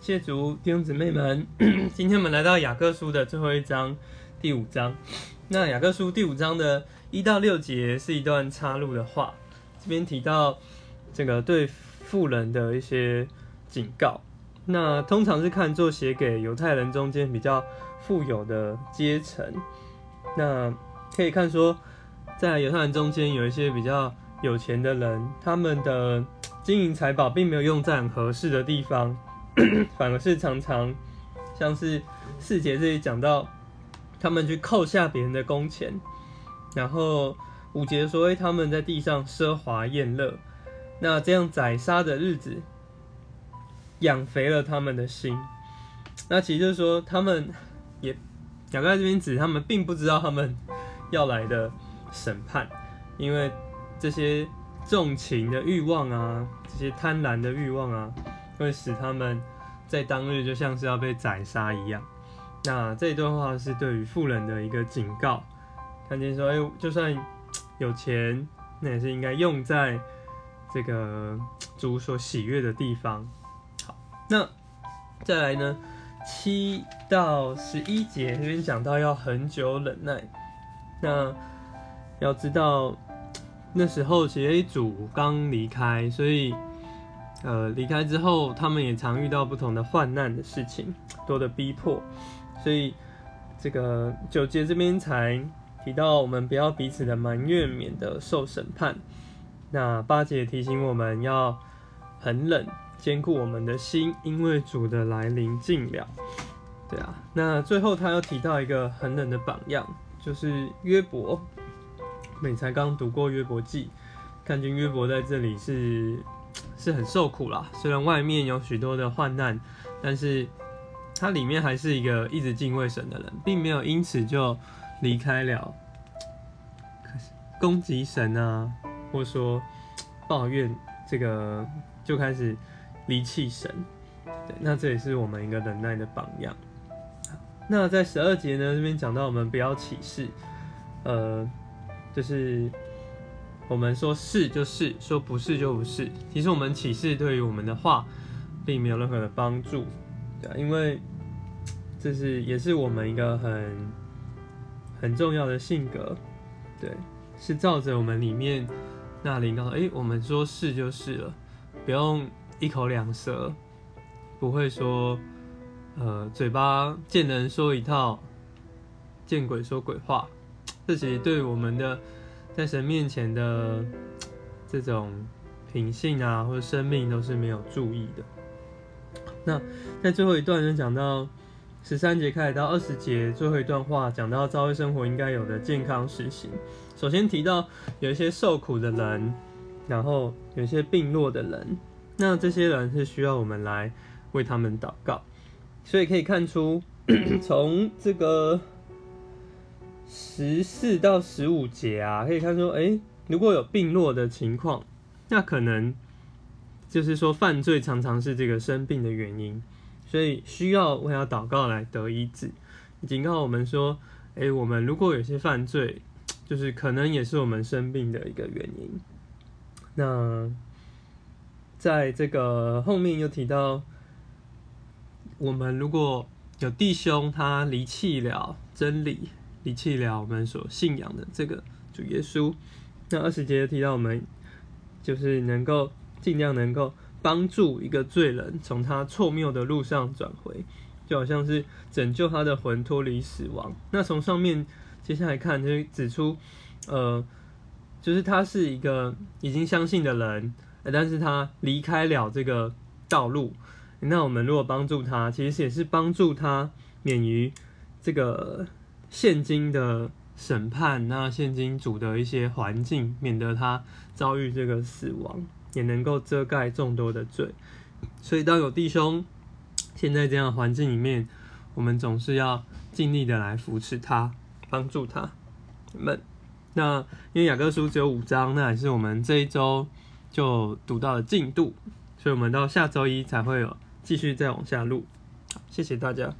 谢主弟兄姊妹们，今天我们来到雅各书的最后一章，第五章。那雅各书第五章的一到六节是一段插入的话，这边提到这个对富人的一些警告。那通常是看作写给犹太人中间比较富有的阶层。那可以看说，在犹太人中间有一些比较有钱的人，他们的金银财宝并没有用在很合适的地方。反而是常常像是四节这里讲到，他们去扣下别人的工钱，然后五节说，他们在地上奢华宴乐，那这样宰杀的日子，养肥了他们的心。那其实就是说，他们也雅各在这边指，他们并不知道他们要来的审判，因为这些重情的欲望啊，这些贪婪的欲望啊。会使他们在当日就像是要被宰杀一样。那这段话是对于富人的一个警告，看见说，哎，就算有钱，那也是应该用在这个主所喜悦的地方。好，那再来呢，七到十一节这边讲到要很久忍耐。那要知道那时候其实主刚离开，所以。呃，离开之后，他们也常遇到不同的患难的事情，多的逼迫，所以这个九节这边才提到我们不要彼此的埋怨，免得受审判。那八节提醒我们要很冷，坚固我们的心，因为主的来临近了。对啊，那最后他又提到一个很冷的榜样，就是约伯。我们才刚读过约伯记，看见约伯在这里是。是很受苦啦，虽然外面有许多的患难，但是他里面还是一个一直敬畏神的人，并没有因此就离开了攻击神啊，或说抱怨这个就开始离弃神。对，那这也是我们一个忍耐的榜样。那在十二节呢，这边讲到我们不要起誓，呃，就是。我们说是就是，说不是就不是。其实我们启示对于我们的话，并没有任何的帮助，对啊，因为这是也是我们一个很很重要的性格，对，是照着我们里面那灵告诉，哎，我们说是就是了，不用一口两舌，不会说，呃，嘴巴见人说一套，见鬼说鬼话，这其实对我们的。在神面前的这种品性啊，或者生命都是没有注意的。那在最后一段就讲到十三节开始到二十节最后一段话，讲到教会生活应该有的健康实行。首先提到有一些受苦的人，然后有一些病弱的人，那这些人是需要我们来为他们祷告。所以可以看出，从这个。十四到十五节啊，可以看说，哎，如果有病弱的情况，那可能就是说犯罪常常是这个生病的原因，所以需要为他祷告来得医治。警告我们说，哎，我们如果有些犯罪，就是可能也是我们生病的一个原因。那在这个后面又提到，我们如果有弟兄他离弃了真理。离弃了我们所信仰的这个主耶稣。那二十节提到我们就是能够尽量能够帮助一个罪人从他错谬的路上转回，就好像是拯救他的魂脱离死亡。那从上面接下来看，就指出，呃，就是他是一个已经相信的人，但是他离开了这个道路。那我们如果帮助他，其实也是帮助他免于这个。现今的审判，那现今主的一些环境，免得他遭遇这个死亡，也能够遮盖众多的罪。所以，当有弟兄现在这样环境里面，我们总是要尽力的来扶持他，帮助他们。那因为雅各书只有五章，那也是我们这一周就读到了进度，所以我们到下周一才会有继续再往下录。好，谢谢大家。